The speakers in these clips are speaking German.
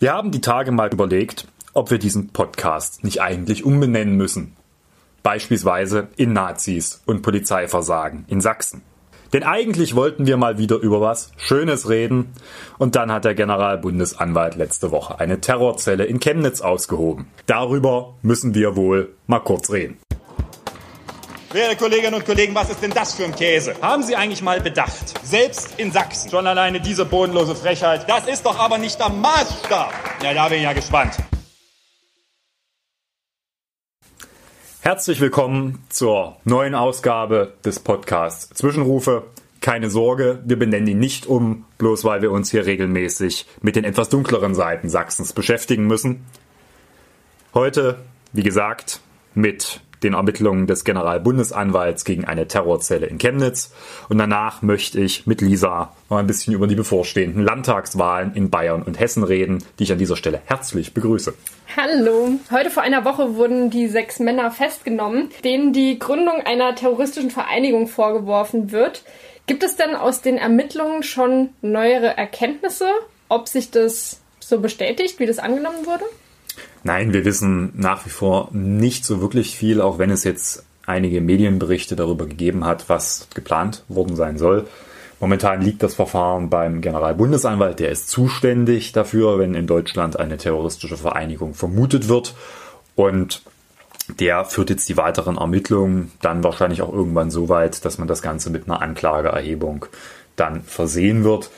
Wir haben die Tage mal überlegt, ob wir diesen Podcast nicht eigentlich umbenennen müssen. Beispielsweise in Nazis und Polizeiversagen in Sachsen. Denn eigentlich wollten wir mal wieder über was Schönes reden und dann hat der Generalbundesanwalt letzte Woche eine Terrorzelle in Chemnitz ausgehoben. Darüber müssen wir wohl mal kurz reden. Werte Kolleginnen und Kollegen, was ist denn das für ein Käse? Haben Sie eigentlich mal bedacht? Selbst in Sachsen. Schon alleine diese bodenlose Frechheit. Das ist doch aber nicht der Maßstab. Ja, da bin ich ja gespannt. Herzlich willkommen zur neuen Ausgabe des Podcasts Zwischenrufe. Keine Sorge, wir benennen ihn nicht um, bloß weil wir uns hier regelmäßig mit den etwas dunkleren Seiten Sachsens beschäftigen müssen. Heute, wie gesagt, mit den Ermittlungen des Generalbundesanwalts gegen eine Terrorzelle in Chemnitz. Und danach möchte ich mit Lisa noch ein bisschen über die bevorstehenden Landtagswahlen in Bayern und Hessen reden, die ich an dieser Stelle herzlich begrüße. Hallo. Heute vor einer Woche wurden die sechs Männer festgenommen, denen die Gründung einer terroristischen Vereinigung vorgeworfen wird. Gibt es denn aus den Ermittlungen schon neuere Erkenntnisse, ob sich das so bestätigt, wie das angenommen wurde? Nein, wir wissen nach wie vor nicht so wirklich viel, auch wenn es jetzt einige Medienberichte darüber gegeben hat, was geplant worden sein soll. Momentan liegt das Verfahren beim Generalbundesanwalt, der ist zuständig dafür, wenn in Deutschland eine terroristische Vereinigung vermutet wird. Und der führt jetzt die weiteren Ermittlungen dann wahrscheinlich auch irgendwann so weit, dass man das Ganze mit einer Anklageerhebung dann versehen wird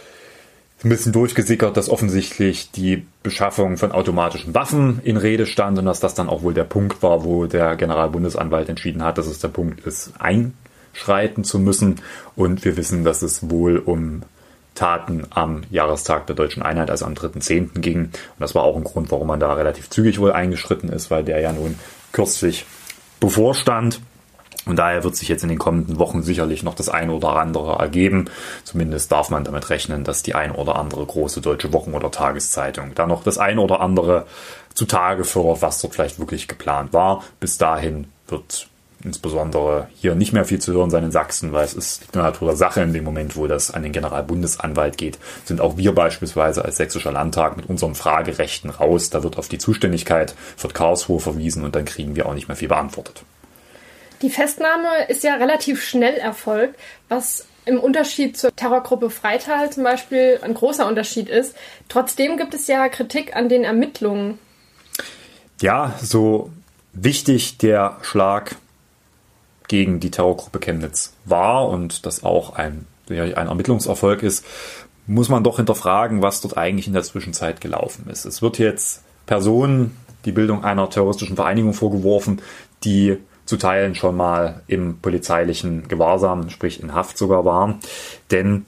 ein bisschen durchgesickert, dass offensichtlich die Beschaffung von automatischen Waffen in Rede stand und dass das dann auch wohl der Punkt war, wo der Generalbundesanwalt entschieden hat, dass es der Punkt ist, einschreiten zu müssen. Und wir wissen, dass es wohl um Taten am Jahrestag der deutschen Einheit, also am 3.10. ging. Und das war auch ein Grund, warum man da relativ zügig wohl eingeschritten ist, weil der ja nun kürzlich bevorstand. Und daher wird sich jetzt in den kommenden Wochen sicherlich noch das eine oder andere ergeben. Zumindest darf man damit rechnen, dass die ein oder andere große deutsche Wochen- oder Tageszeitung da noch das eine oder andere zutage fördert, was dort vielleicht wirklich geplant war. Bis dahin wird insbesondere hier nicht mehr viel zu hören sein in Sachsen, weil es ist die Natur der Sache in dem Moment, wo das an den Generalbundesanwalt geht, sind auch wir beispielsweise als Sächsischer Landtag mit unseren Fragerechten raus. Da wird auf die Zuständigkeit für Karlsruhe verwiesen und dann kriegen wir auch nicht mehr viel beantwortet. Die Festnahme ist ja relativ schnell erfolgt, was im Unterschied zur Terrorgruppe Freital zum Beispiel ein großer Unterschied ist. Trotzdem gibt es ja Kritik an den Ermittlungen. Ja, so wichtig der Schlag gegen die Terrorgruppe Chemnitz war und das auch ein, ein Ermittlungserfolg ist, muss man doch hinterfragen, was dort eigentlich in der Zwischenzeit gelaufen ist. Es wird jetzt Personen die Bildung einer terroristischen Vereinigung vorgeworfen, die zu Teilen schon mal im polizeilichen Gewahrsam, sprich in Haft sogar waren. Denn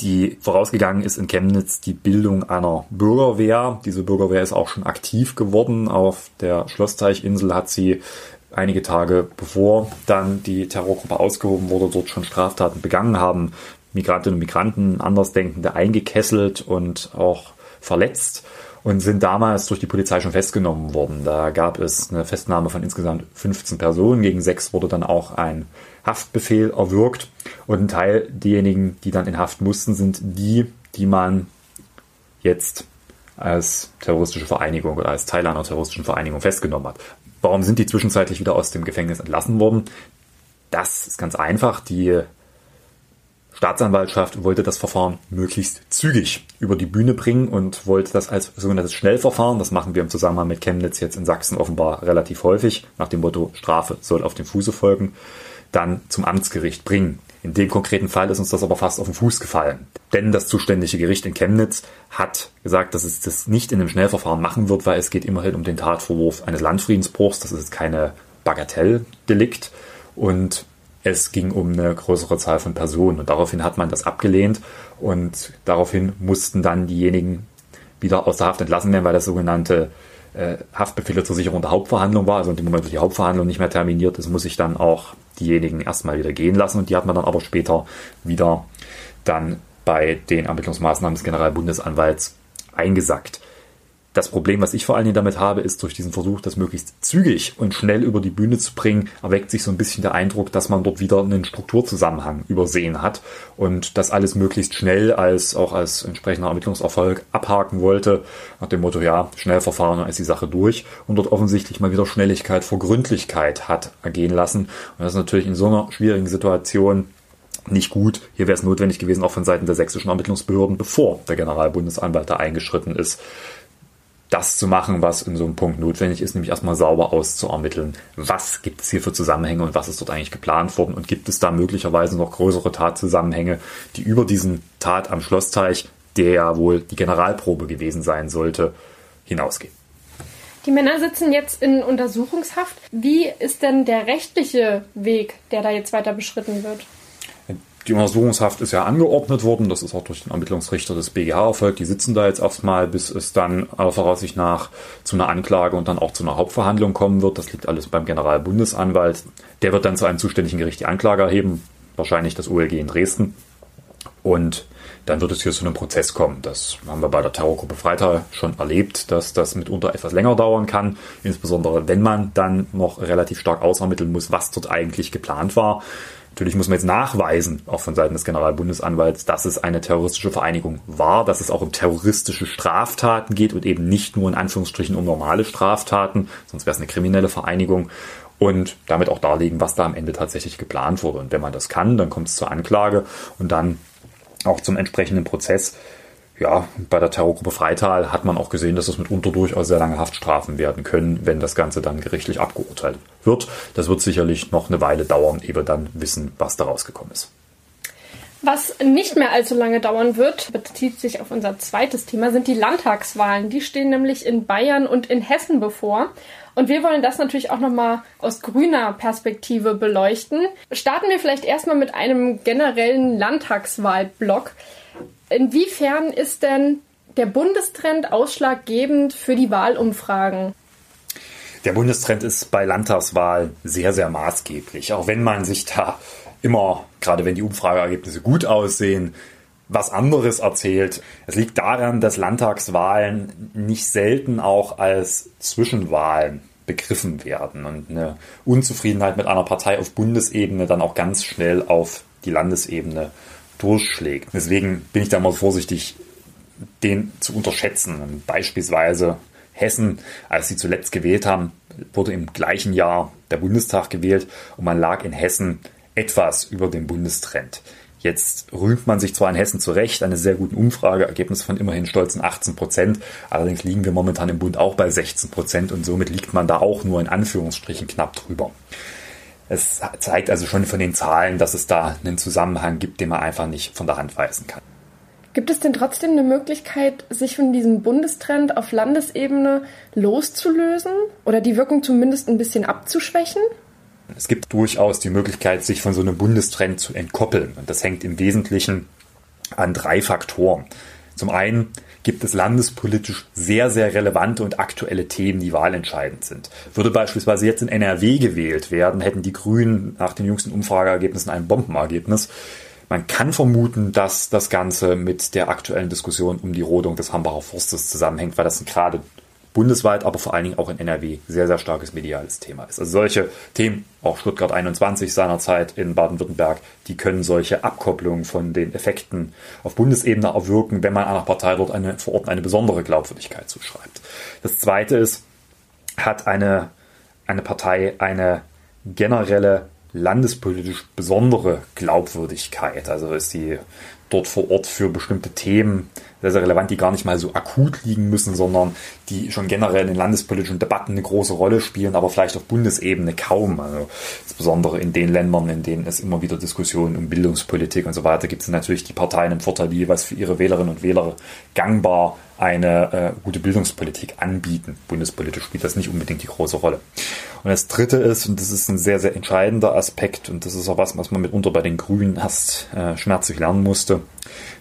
die vorausgegangen ist in Chemnitz die Bildung einer Bürgerwehr. Diese Bürgerwehr ist auch schon aktiv geworden. Auf der Schlossteichinsel hat sie einige Tage bevor dann die Terrorgruppe ausgehoben wurde, dort schon Straftaten begangen haben. Migrantinnen und Migranten, Andersdenkende eingekesselt und auch verletzt und sind damals durch die Polizei schon festgenommen worden. Da gab es eine Festnahme von insgesamt 15 Personen. Gegen sechs wurde dann auch ein Haftbefehl erwirkt. Und ein Teil derjenigen, die dann in Haft mussten, sind die, die man jetzt als terroristische Vereinigung oder als Teil einer terroristischen Vereinigung festgenommen hat. Warum sind die zwischenzeitlich wieder aus dem Gefängnis entlassen worden? Das ist ganz einfach. Die Staatsanwaltschaft wollte das Verfahren möglichst zügig über die Bühne bringen und wollte das als sogenanntes Schnellverfahren, das machen wir im Zusammenhang mit Chemnitz jetzt in Sachsen offenbar relativ häufig, nach dem Motto Strafe soll auf dem Fuße folgen, dann zum Amtsgericht bringen. In dem konkreten Fall ist uns das aber fast auf den Fuß gefallen. Denn das zuständige Gericht in Chemnitz hat gesagt, dass es das nicht in einem Schnellverfahren machen wird, weil es geht immerhin um den Tatvorwurf eines Landfriedensbruchs. Das ist keine Bagatelldelikt. Und es ging um eine größere Zahl von Personen. Und daraufhin hat man das abgelehnt und daraufhin mussten dann diejenigen wieder aus der Haft entlassen werden, weil das sogenannte äh, Haftbefehle zur Sicherung der Hauptverhandlung war. Also in dem Moment, wo die Hauptverhandlung nicht mehr terminiert ist, muss ich dann auch diejenigen erstmal wieder gehen lassen und die hat man dann aber später wieder dann bei den Ermittlungsmaßnahmen des Generalbundesanwalts eingesackt. Das Problem, was ich vor allen Dingen damit habe, ist durch diesen Versuch, das möglichst zügig und schnell über die Bühne zu bringen, erweckt sich so ein bisschen der Eindruck, dass man dort wieder einen Strukturzusammenhang übersehen hat und das alles möglichst schnell als auch als entsprechender Ermittlungserfolg abhaken wollte, nach dem Motto, ja, schnell verfahren, dann ist die Sache durch und dort offensichtlich mal wieder Schnelligkeit vor Gründlichkeit hat ergehen lassen. Und das ist natürlich in so einer schwierigen Situation nicht gut. Hier wäre es notwendig gewesen, auch von Seiten der sächsischen Ermittlungsbehörden, bevor der Generalbundesanwalt da eingeschritten ist, das zu machen, was in so einem Punkt notwendig ist, nämlich erstmal sauber auszuermitteln, was gibt es hier für Zusammenhänge und was ist dort eigentlich geplant worden und gibt es da möglicherweise noch größere Tatzusammenhänge, die über diesen Tat am Schlossteich, der ja wohl die Generalprobe gewesen sein sollte, hinausgehen. Die Männer sitzen jetzt in Untersuchungshaft. Wie ist denn der rechtliche Weg, der da jetzt weiter beschritten wird? Die Untersuchungshaft ist ja angeordnet worden, das ist auch durch den Ermittlungsrichter des BGH erfolgt. Die sitzen da jetzt erstmal, bis es dann aller Voraussicht nach zu einer Anklage und dann auch zu einer Hauptverhandlung kommen wird. Das liegt alles beim Generalbundesanwalt. Der wird dann zu einem zuständigen Gericht die Anklage erheben, wahrscheinlich das OLG in Dresden. Und dann wird es hier zu einem Prozess kommen. Das haben wir bei der Terrorgruppe Freital schon erlebt, dass das mitunter etwas länger dauern kann, insbesondere wenn man dann noch relativ stark ausermitteln muss, was dort eigentlich geplant war. Natürlich muss man jetzt nachweisen, auch von Seiten des Generalbundesanwalts, dass es eine terroristische Vereinigung war, dass es auch um terroristische Straftaten geht und eben nicht nur in Anführungsstrichen um normale Straftaten, sonst wäre es eine kriminelle Vereinigung und damit auch darlegen, was da am Ende tatsächlich geplant wurde. Und wenn man das kann, dann kommt es zur Anklage und dann auch zum entsprechenden Prozess ja, bei der Terrorgruppe Freital hat man auch gesehen, dass es mitunter durchaus sehr lange Haftstrafen werden können, wenn das Ganze dann gerichtlich abgeurteilt wird. Das wird sicherlich noch eine Weile dauern, ehe wir dann wissen, was da rausgekommen ist. Was nicht mehr allzu lange dauern wird, bezieht sich auf unser zweites Thema, sind die Landtagswahlen. Die stehen nämlich in Bayern und in Hessen bevor. Und wir wollen das natürlich auch nochmal aus grüner Perspektive beleuchten. Starten wir vielleicht erstmal mit einem generellen Landtagswahlblock. Inwiefern ist denn der Bundestrend ausschlaggebend für die Wahlumfragen? Der Bundestrend ist bei Landtagswahlen sehr, sehr maßgeblich. Auch wenn man sich da immer, gerade wenn die Umfrageergebnisse gut aussehen, was anderes erzählt. Es liegt daran, dass Landtagswahlen nicht selten auch als Zwischenwahlen begriffen werden und eine Unzufriedenheit mit einer Partei auf Bundesebene dann auch ganz schnell auf die Landesebene durchschlägt. Deswegen bin ich da mal vorsichtig, den zu unterschätzen. Beispielsweise Hessen, als sie zuletzt gewählt haben, wurde im gleichen Jahr der Bundestag gewählt und man lag in Hessen etwas über dem Bundestrend. Jetzt rühmt man sich zwar in Hessen zu Recht eines sehr guten Umfrageergebnis von immerhin stolzen 18 Prozent, allerdings liegen wir momentan im Bund auch bei 16 Prozent und somit liegt man da auch nur in Anführungsstrichen knapp drüber. Es zeigt also schon von den Zahlen, dass es da einen Zusammenhang gibt, den man einfach nicht von der Hand weisen kann. Gibt es denn trotzdem eine Möglichkeit, sich von diesem Bundestrend auf Landesebene loszulösen oder die Wirkung zumindest ein bisschen abzuschwächen? Es gibt durchaus die Möglichkeit, sich von so einem Bundestrend zu entkoppeln. Und das hängt im Wesentlichen an drei Faktoren. Zum einen gibt es landespolitisch sehr, sehr relevante und aktuelle Themen, die wahlentscheidend sind. Würde beispielsweise jetzt in NRW gewählt werden, hätten die Grünen nach den jüngsten Umfrageergebnissen ein Bombenergebnis. Man kann vermuten, dass das Ganze mit der aktuellen Diskussion um die Rodung des Hambacher Forstes zusammenhängt, weil das gerade bundesweit, aber vor allen Dingen auch in NRW sehr, sehr starkes mediales Thema ist. Also solche Themen, auch Stuttgart 21 seinerzeit in Baden-Württemberg, die können solche Abkopplungen von den Effekten auf Bundesebene erwirken, wenn man einer Partei dort eine, vor Ort eine besondere Glaubwürdigkeit zuschreibt. Das zweite ist, hat eine, eine Partei eine generelle landespolitisch besondere Glaubwürdigkeit. Also ist sie dort vor Ort für bestimmte Themen sehr, sehr relevant, die gar nicht mal so akut liegen müssen, sondern die schon generell in landespolitischen Debatten eine große Rolle spielen, aber vielleicht auf Bundesebene kaum. Also insbesondere in den Ländern, in denen es immer wieder Diskussionen um Bildungspolitik und so weiter gibt, sind natürlich die Parteien im Vorteil, die jeweils für ihre Wählerinnen und Wähler gangbar eine äh, gute Bildungspolitik anbieten. Bundespolitisch spielt das nicht unbedingt die große Rolle. Und das Dritte ist, und das ist ein sehr, sehr entscheidender Aspekt, und das ist auch was, was man mitunter bei den Grünen erst äh, schmerzlich lernen musste,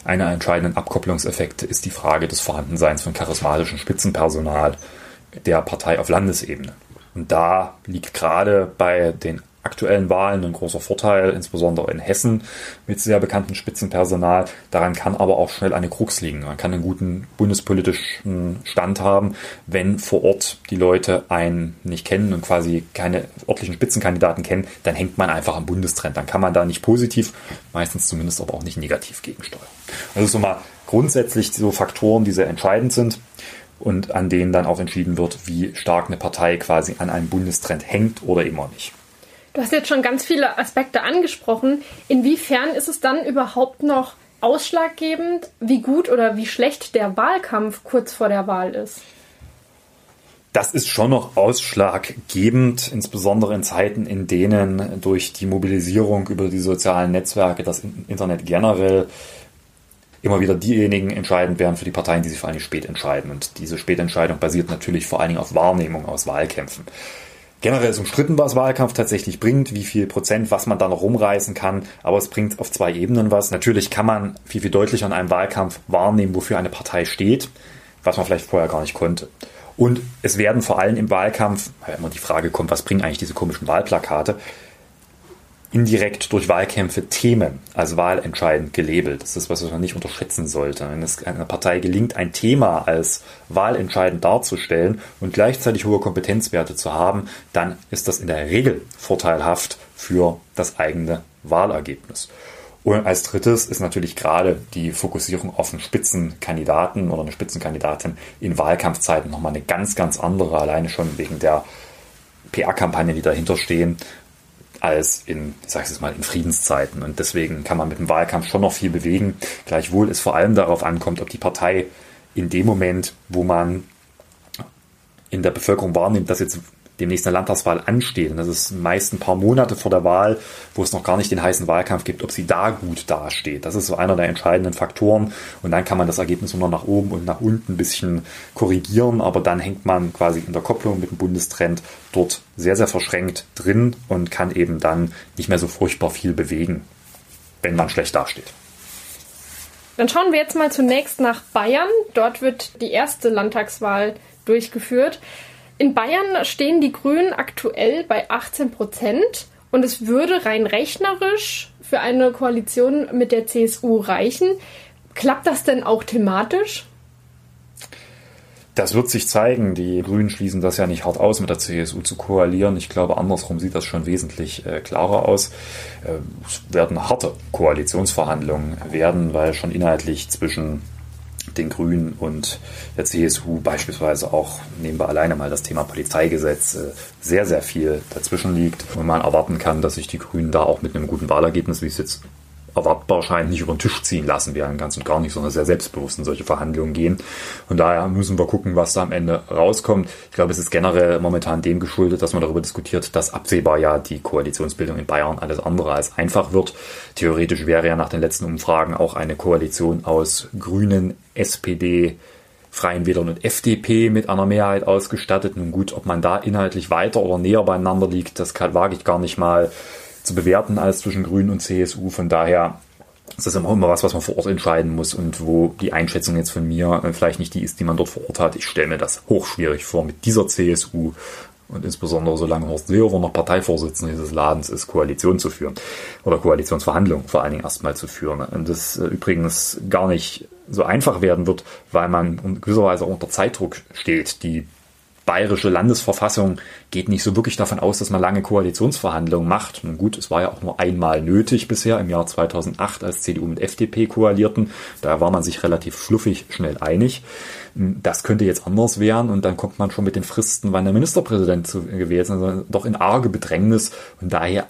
einer entscheidenden Abkopplungseffekte ist die Frage des Vorhandenseins von charismatischem Spitzenpersonal der Partei auf Landesebene. Und da liegt gerade bei den aktuellen Wahlen ein großer Vorteil, insbesondere in Hessen mit sehr bekanntem Spitzenpersonal. Daran kann aber auch schnell eine Krux liegen. Man kann einen guten bundespolitischen Stand haben, wenn vor Ort die Leute einen nicht kennen und quasi keine örtlichen Spitzenkandidaten kennen, dann hängt man einfach am Bundestrend. Dann kann man da nicht positiv, meistens zumindest aber auch nicht negativ gegensteuern. Also so mal grundsätzlich so Faktoren, die sehr entscheidend sind und an denen dann auch entschieden wird, wie stark eine Partei quasi an einem Bundestrend hängt oder immer nicht. Du hast jetzt schon ganz viele Aspekte angesprochen. Inwiefern ist es dann überhaupt noch ausschlaggebend, wie gut oder wie schlecht der Wahlkampf kurz vor der Wahl ist? Das ist schon noch ausschlaggebend, insbesondere in Zeiten, in denen durch die Mobilisierung über die sozialen Netzwerke, das Internet generell, immer wieder diejenigen entscheidend werden für die Parteien, die sich vor allem spät entscheiden. Und diese Spätentscheidung basiert natürlich vor allen Dingen auf Wahrnehmung aus Wahlkämpfen. Generell ist umstritten, was Wahlkampf tatsächlich bringt, wie viel Prozent, was man da noch rumreißen kann, aber es bringt auf zwei Ebenen was. Natürlich kann man viel, viel deutlicher in einem Wahlkampf wahrnehmen, wofür eine Partei steht, was man vielleicht vorher gar nicht konnte. Und es werden vor allem im Wahlkampf, weil immer die Frage kommt, was bringen eigentlich diese komischen Wahlplakate, indirekt durch Wahlkämpfe Themen als wahlentscheidend gelabelt. Das ist was, was man nicht unterschätzen sollte. Wenn es einer Partei gelingt, ein Thema als wahlentscheidend darzustellen und gleichzeitig hohe Kompetenzwerte zu haben, dann ist das in der Regel vorteilhaft für das eigene Wahlergebnis. Und als drittes ist natürlich gerade die Fokussierung auf einen Spitzenkandidaten oder eine Spitzenkandidatin in Wahlkampfzeiten nochmal eine ganz, ganz andere, alleine schon wegen der PR-Kampagnen, die dahinter stehen als in, ich sage es mal, in Friedenszeiten. Und deswegen kann man mit dem Wahlkampf schon noch viel bewegen. Gleichwohl es vor allem darauf ankommt, ob die Partei in dem Moment, wo man in der Bevölkerung wahrnimmt, dass jetzt demnächst eine Landtagswahl ansteht, und das ist meist ein paar Monate vor der Wahl, wo es noch gar nicht den heißen Wahlkampf gibt, ob sie da gut dasteht. Das ist so einer der entscheidenden Faktoren. Und dann kann man das Ergebnis nur noch nach oben und nach unten ein bisschen korrigieren, aber dann hängt man quasi in der Kopplung mit dem Bundestrend dort sehr, sehr verschränkt drin und kann eben dann nicht mehr so furchtbar viel bewegen, wenn man schlecht dasteht. Dann schauen wir jetzt mal zunächst nach Bayern. Dort wird die erste Landtagswahl durchgeführt. In Bayern stehen die Grünen aktuell bei 18 Prozent und es würde rein rechnerisch für eine Koalition mit der CSU reichen. Klappt das denn auch thematisch? Das wird sich zeigen. Die Grünen schließen das ja nicht hart aus, mit der CSU zu koalieren. Ich glaube, andersrum sieht das schon wesentlich äh, klarer aus. Äh, es werden harte Koalitionsverhandlungen werden, weil schon inhaltlich zwischen den Grünen und der CSU beispielsweise auch, nehmen wir alleine mal das Thema Polizeigesetz, äh, sehr, sehr viel dazwischen liegt. Und man erwarten kann, dass sich die Grünen da auch mit einem guten Wahlergebnis, wie es jetzt erwartbar scheint, nicht über den Tisch ziehen lassen werden, ganz und gar nicht, sondern sehr selbstbewusst in solche Verhandlungen gehen. Von daher müssen wir gucken, was da am Ende rauskommt. Ich glaube, es ist generell momentan dem geschuldet, dass man darüber diskutiert, dass absehbar ja die Koalitionsbildung in Bayern alles andere als einfach wird. Theoretisch wäre ja nach den letzten Umfragen auch eine Koalition aus Grünen, SPD, Freien Wählern und FDP mit einer Mehrheit ausgestattet. Nun gut, ob man da inhaltlich weiter oder näher beieinander liegt, das kann, wage ich gar nicht mal zu bewerten als zwischen Grünen und CSU. Von daher ist das immer, immer was, was man vor Ort entscheiden muss und wo die Einschätzung jetzt von mir äh, vielleicht nicht die ist, die man dort vor Ort hat. Ich stelle mir das hochschwierig vor, mit dieser CSU und insbesondere solange Horst Seehofer noch Parteivorsitzender dieses Ladens ist, Koalition zu führen oder Koalitionsverhandlungen vor allen Dingen erstmal zu führen. Und das äh, übrigens gar nicht so einfach werden wird, weil man in gewisser Weise auch unter Zeitdruck steht. Die bayerische Landesverfassung geht nicht so wirklich davon aus, dass man lange Koalitionsverhandlungen macht. Und gut, es war ja auch nur einmal nötig bisher im Jahr 2008, als CDU mit FDP koalierten. Da war man sich relativ schluffig schnell einig. Das könnte jetzt anders werden und dann kommt man schon mit den Fristen, wann der Ministerpräsident gewählt ist, also doch in arge Bedrängnis. Und daher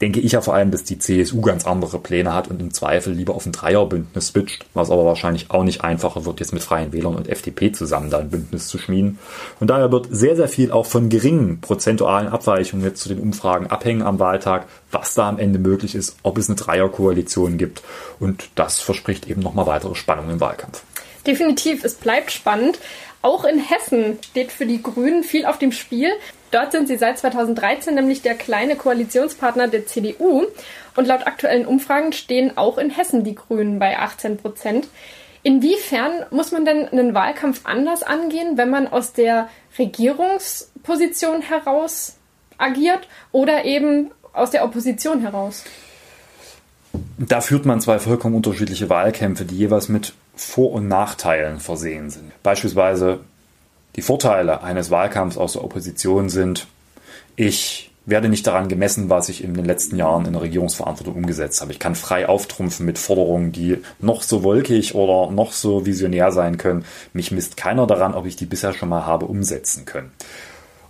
denke ich ja vor allem, dass die CSU ganz andere Pläne hat und im Zweifel lieber auf ein Dreierbündnis switcht, was aber wahrscheinlich auch nicht einfacher wird, jetzt mit Freien Wählern und FDP zusammen da ein Bündnis zu schmieden. Und daher wird sehr, sehr viel auch von geringen prozentualen Abweichungen jetzt zu den Umfragen abhängen am Wahltag, was da am Ende möglich ist, ob es eine Dreierkoalition gibt. Und das verspricht eben nochmal weitere Spannung im Wahlkampf. Definitiv, es bleibt spannend. Auch in Hessen steht für die Grünen viel auf dem Spiel. Dort sind sie seit 2013 nämlich der kleine Koalitionspartner der CDU. Und laut aktuellen Umfragen stehen auch in Hessen die Grünen bei 18 Prozent. Inwiefern muss man denn einen Wahlkampf anders angehen, wenn man aus der Regierungsposition heraus agiert oder eben aus der Opposition heraus? Da führt man zwei vollkommen unterschiedliche Wahlkämpfe, die jeweils mit Vor- und Nachteilen versehen sind. Beispielsweise die Vorteile eines Wahlkampfs aus der Opposition sind, ich werde nicht daran gemessen, was ich in den letzten Jahren in der Regierungsverantwortung umgesetzt habe. Ich kann frei auftrumpfen mit Forderungen, die noch so wolkig oder noch so visionär sein können. Mich misst keiner daran, ob ich die bisher schon mal habe umsetzen können.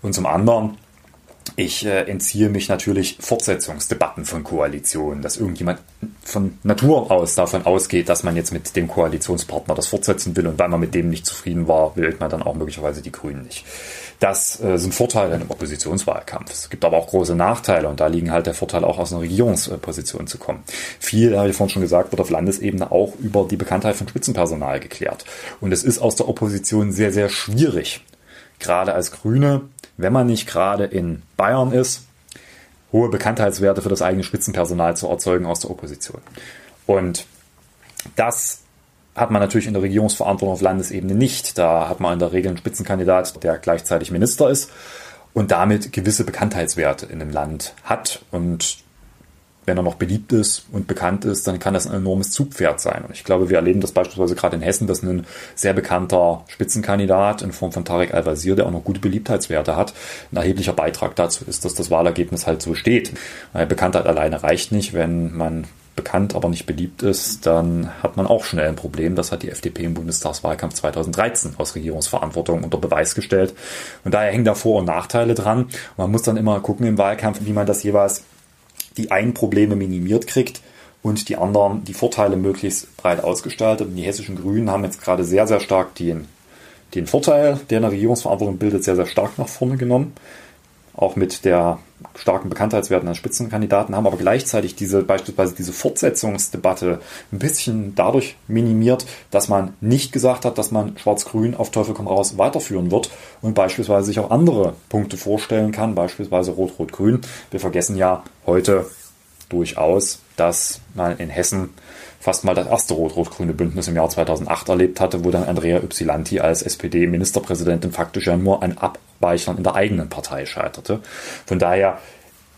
Und zum anderen ich äh, entziehe mich natürlich Fortsetzungsdebatten von Koalitionen, dass irgendjemand von Natur aus davon ausgeht, dass man jetzt mit dem Koalitionspartner das fortsetzen will und weil man mit dem nicht zufrieden war, wählt man dann auch möglicherweise die Grünen nicht. Das äh, sind Vorteile im Oppositionswahlkampf. Es gibt aber auch große Nachteile und da liegen halt der Vorteil auch aus einer Regierungsposition zu kommen. Viel, habe ich vorhin schon gesagt, wird auf Landesebene auch über die Bekanntheit von Spitzenpersonal geklärt. Und es ist aus der Opposition sehr, sehr schwierig, gerade als Grüne wenn man nicht gerade in Bayern ist, hohe Bekanntheitswerte für das eigene Spitzenpersonal zu erzeugen aus der Opposition. Und das hat man natürlich in der Regierungsverantwortung auf Landesebene nicht. Da hat man in der Regel einen Spitzenkandidat, der gleichzeitig Minister ist und damit gewisse Bekanntheitswerte in dem Land hat. Und wenn er noch beliebt ist und bekannt ist, dann kann das ein enormes Zugpferd sein. Und ich glaube, wir erleben das beispielsweise gerade in Hessen, dass ein sehr bekannter Spitzenkandidat in Form von Tarek Al-Wazir, der auch noch gute Beliebtheitswerte hat, ein erheblicher Beitrag dazu ist, dass das Wahlergebnis halt so steht. Weil Bekanntheit alleine reicht nicht. Wenn man bekannt, aber nicht beliebt ist, dann hat man auch schnell ein Problem. Das hat die FDP im Bundestagswahlkampf 2013 aus Regierungsverantwortung unter Beweis gestellt. Und daher hängen da Vor- und Nachteile dran. Man muss dann immer gucken im Wahlkampf, wie man das jeweils die einen Probleme minimiert kriegt und die anderen die Vorteile möglichst breit ausgestaltet. Und die hessischen Grünen haben jetzt gerade sehr, sehr stark den, den Vorteil, der eine Regierungsverantwortung bildet, sehr, sehr stark nach vorne genommen auch mit der starken Bekanntheitswerten als Spitzenkandidaten haben, aber gleichzeitig diese beispielsweise diese Fortsetzungsdebatte ein bisschen dadurch minimiert, dass man nicht gesagt hat, dass man Schwarz-Grün auf Teufel komm raus weiterführen wird und beispielsweise sich auch andere Punkte vorstellen kann, beispielsweise Rot-Rot-Grün. Wir vergessen ja heute durchaus, dass man in Hessen fast mal das erste rot-rot-grüne Bündnis im Jahr 2008 erlebt hatte, wo dann Andrea Ypsilanti als SPD-Ministerpräsidentin faktisch ja nur an Abweichern in der eigenen Partei scheiterte. Von daher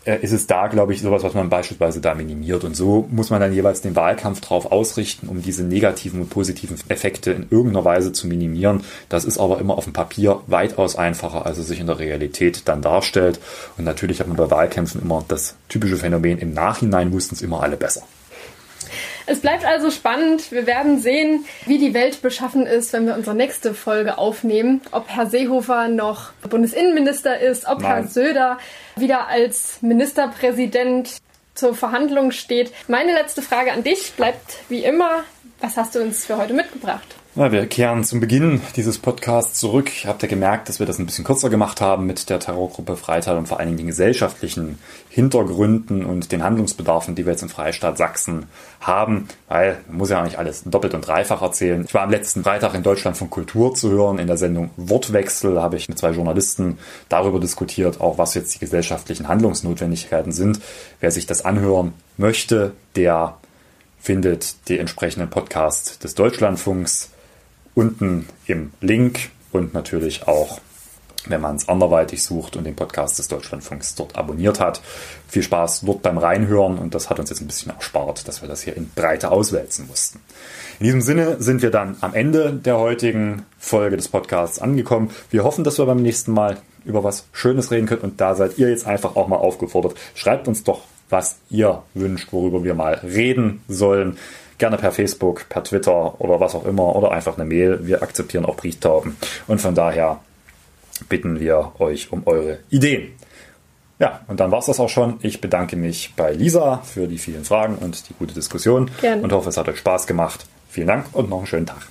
äh, ist es da, glaube ich, sowas, was man beispielsweise da minimiert. Und so muss man dann jeweils den Wahlkampf drauf ausrichten, um diese negativen und positiven Effekte in irgendeiner Weise zu minimieren. Das ist aber immer auf dem Papier weitaus einfacher, als es sich in der Realität dann darstellt. Und natürlich hat man bei Wahlkämpfen immer das typische Phänomen, im Nachhinein wussten es immer alle besser. Es bleibt also spannend. Wir werden sehen, wie die Welt beschaffen ist, wenn wir unsere nächste Folge aufnehmen. Ob Herr Seehofer noch Bundesinnenminister ist, ob Nein. Herr Söder wieder als Ministerpräsident zur Verhandlung steht. Meine letzte Frage an dich bleibt wie immer. Was hast du uns für heute mitgebracht? Na, wir kehren zum Beginn dieses Podcasts zurück. Habt ihr gemerkt, dass wir das ein bisschen kürzer gemacht haben mit der Terrorgruppe Freital und vor allen Dingen den gesellschaftlichen Hintergründen und den Handlungsbedarfen, die wir jetzt im Freistaat Sachsen haben, weil man muss ja nicht alles doppelt und dreifach erzählen. Ich war am letzten Freitag in Deutschland von Kultur zu hören. In der Sendung Wortwechsel habe ich mit zwei Journalisten darüber diskutiert, auch was jetzt die gesellschaftlichen Handlungsnotwendigkeiten sind. Wer sich das anhören möchte, der findet die entsprechenden Podcasts des Deutschlandfunks unten im Link und natürlich auch, wenn man es anderweitig sucht und den Podcast des Deutschlandfunks dort abonniert hat. Viel Spaß dort beim Reinhören und das hat uns jetzt ein bisschen erspart, dass wir das hier in Breite auswälzen mussten. In diesem Sinne sind wir dann am Ende der heutigen Folge des Podcasts angekommen. Wir hoffen, dass wir beim nächsten Mal über was Schönes reden können und da seid ihr jetzt einfach auch mal aufgefordert. Schreibt uns doch, was ihr wünscht, worüber wir mal reden sollen. Gerne per Facebook, per Twitter oder was auch immer oder einfach eine Mail. Wir akzeptieren auch Brieftauben. Und von daher bitten wir euch um eure Ideen. Ja, und dann war es das auch schon. Ich bedanke mich bei Lisa für die vielen Fragen und die gute Diskussion Gerne. und hoffe, es hat euch Spaß gemacht. Vielen Dank und noch einen schönen Tag.